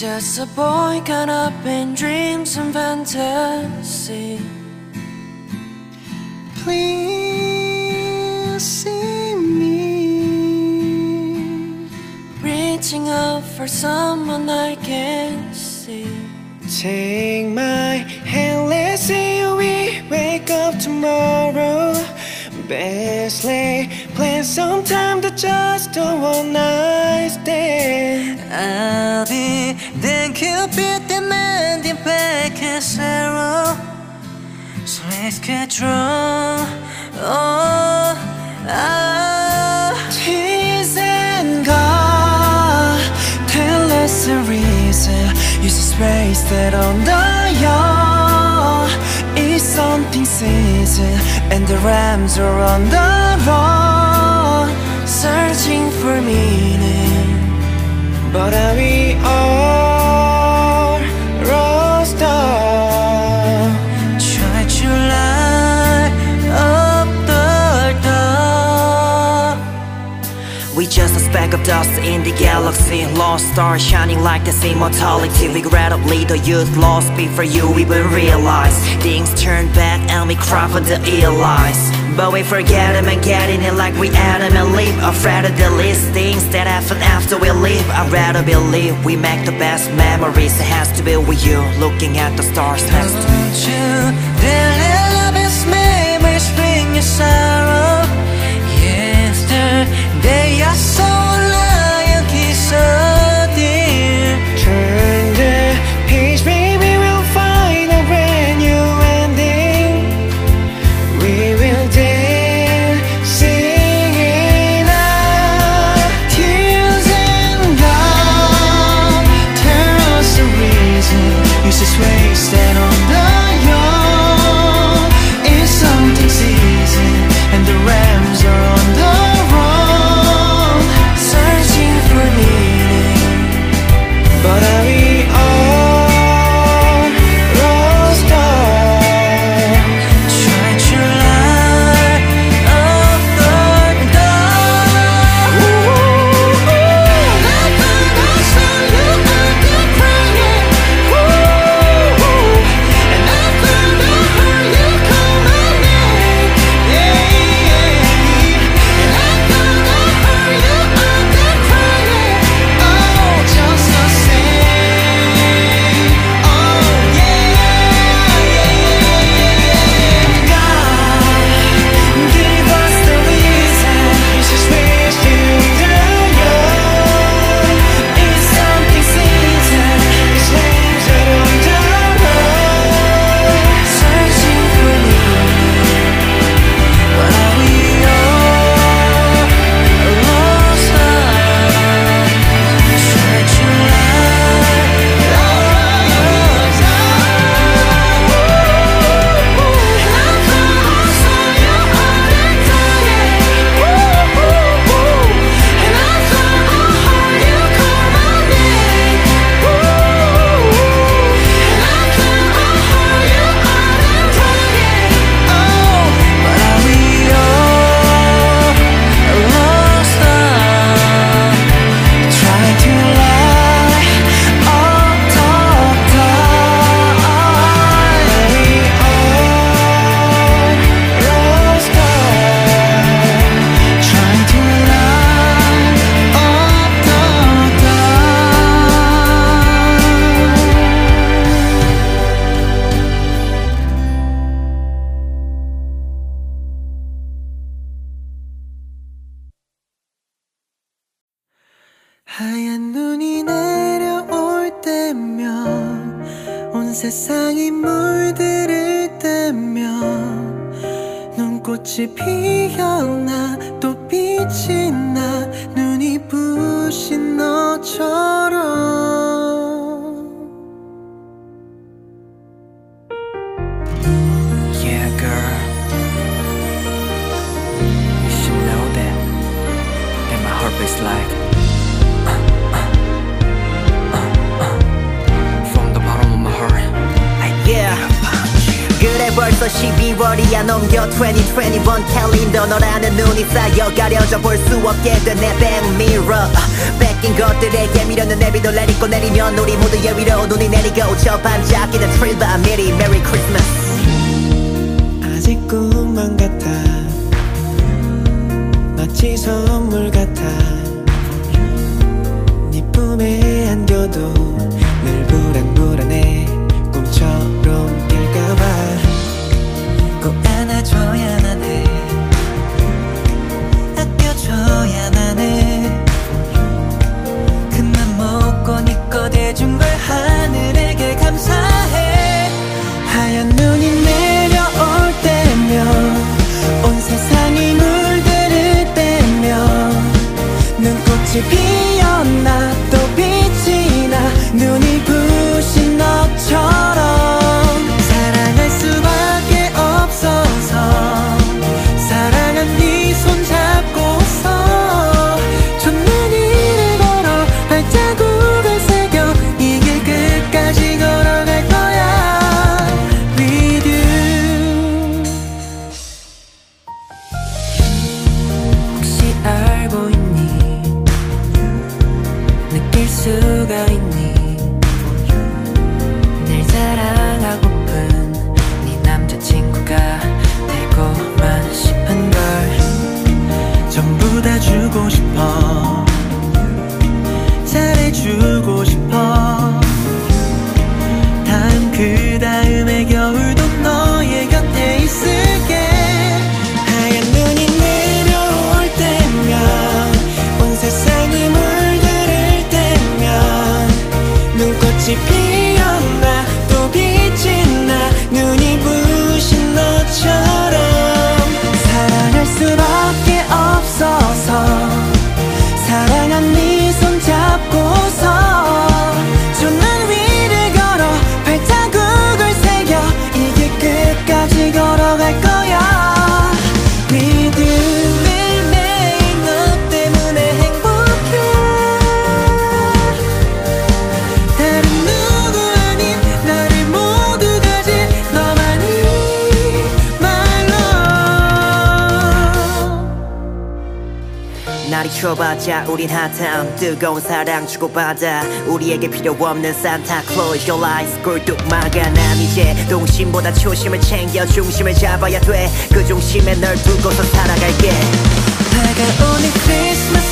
Just a boy caught up in dreams and fantasy. Please see me. Reaching out for someone I can't see. Take my hand, let's say we wake up tomorrow. Best lay plan sometime to just do one night stand. Cupid demanding back his arrow. Let's get drunk. Oh, ah. Tease and God, tell us the reason you just wasted on the yacht. It's something season, and the rams are on the run, Searching for meaning. but are we all We just a speck of dust in the galaxy. Lost stars shining like this immortality Regrettably the youth lost. Before you even realize. Things turn back and we cry for the allies But we forget them and get in it like we add Adam and Leave Afraid of the least things that happen after we leave. I'd rather believe we make the best memories. It has to be with you looking at the stars next to me. Don't you let love is memories bring you Yesterday I 세상이 물들을 때면 눈꽃이 피어나 또 빛이 나 눈이 부신 너처럼 벌써 12월이야. 넘겨 2021 캘린더 너라는 눈이 쌓여 가려져 볼 수 없게 된내 백미러 뺏긴 것들 그들에게 미련은 내비도 내리고 내리면 우리 모두의 위로 눈이 내리고 저 반짝이는 트릴바 미리 메리 크리스마스 아직 꿈만 같아. 마치 선물 같아 throw you 수가 있 추워봤자 우린 핫함 뜨거운 사랑 주고받아 우리에게 필요 없는 산타 Close your eyes 꿀뚝 막아 난 이제 동심보다 초심을 챙겨 중심을 잡아야 돼그 중심에 널 두고서 살아갈게. 다가오는 크리스마스